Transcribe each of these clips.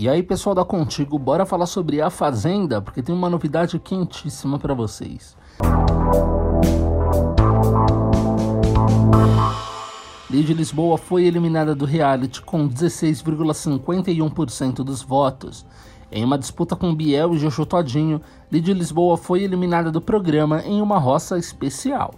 E aí, pessoal da Contigo, bora falar sobre a Fazenda, porque tem uma novidade quentíssima para vocês. Lady Lisboa foi eliminada do reality com 16,51% dos votos. Em uma disputa com Biel e Jojo Todinho, Lady Lisboa foi eliminada do programa em uma roça especial.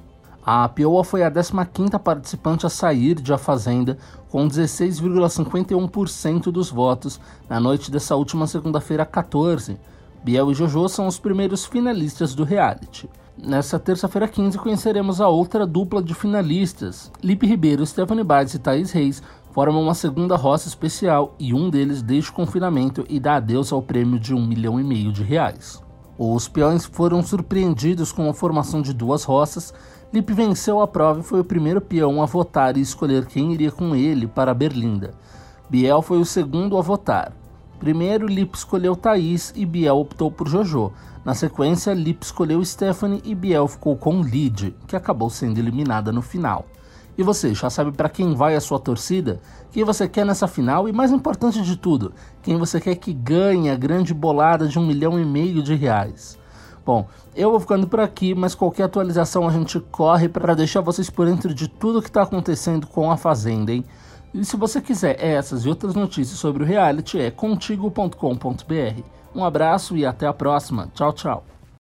A Pioa foi a 15ª participante a sair de A Fazenda, com 16,51% dos votos na noite dessa última segunda-feira 14. Biel e Jojo são os primeiros finalistas do reality. Nessa terça-feira 15 conheceremos a outra dupla de finalistas. Lipe Ribeiro, Stephanie Bates e Thaís Reis formam uma segunda roça especial e um deles deixa o confinamento e dá adeus ao prêmio de um milhão e meio de reais. Os peões foram surpreendidos com a formação de duas roças. Lipe venceu a prova e foi o primeiro peão a votar e escolher quem iria com ele para Berlinda. Biel foi o segundo a votar. Primeiro, Lipe escolheu Thaís e Biel optou por Jojo. Na sequência, Lipe escolheu Stephanie e Biel ficou com Lid, que acabou sendo eliminada no final. E você, já sabe para quem vai a sua torcida? Quem você quer nessa final? E mais importante de tudo, quem você quer que ganhe a grande bolada de um milhão e meio de reais? Bom, eu vou ficando por aqui, mas qualquer atualização a gente corre para deixar vocês por dentro de tudo que está acontecendo com a Fazenda, hein? E se você quiser essas e outras notícias sobre o reality, é contigo.com.br. Um abraço e até a próxima. Tchau, tchau.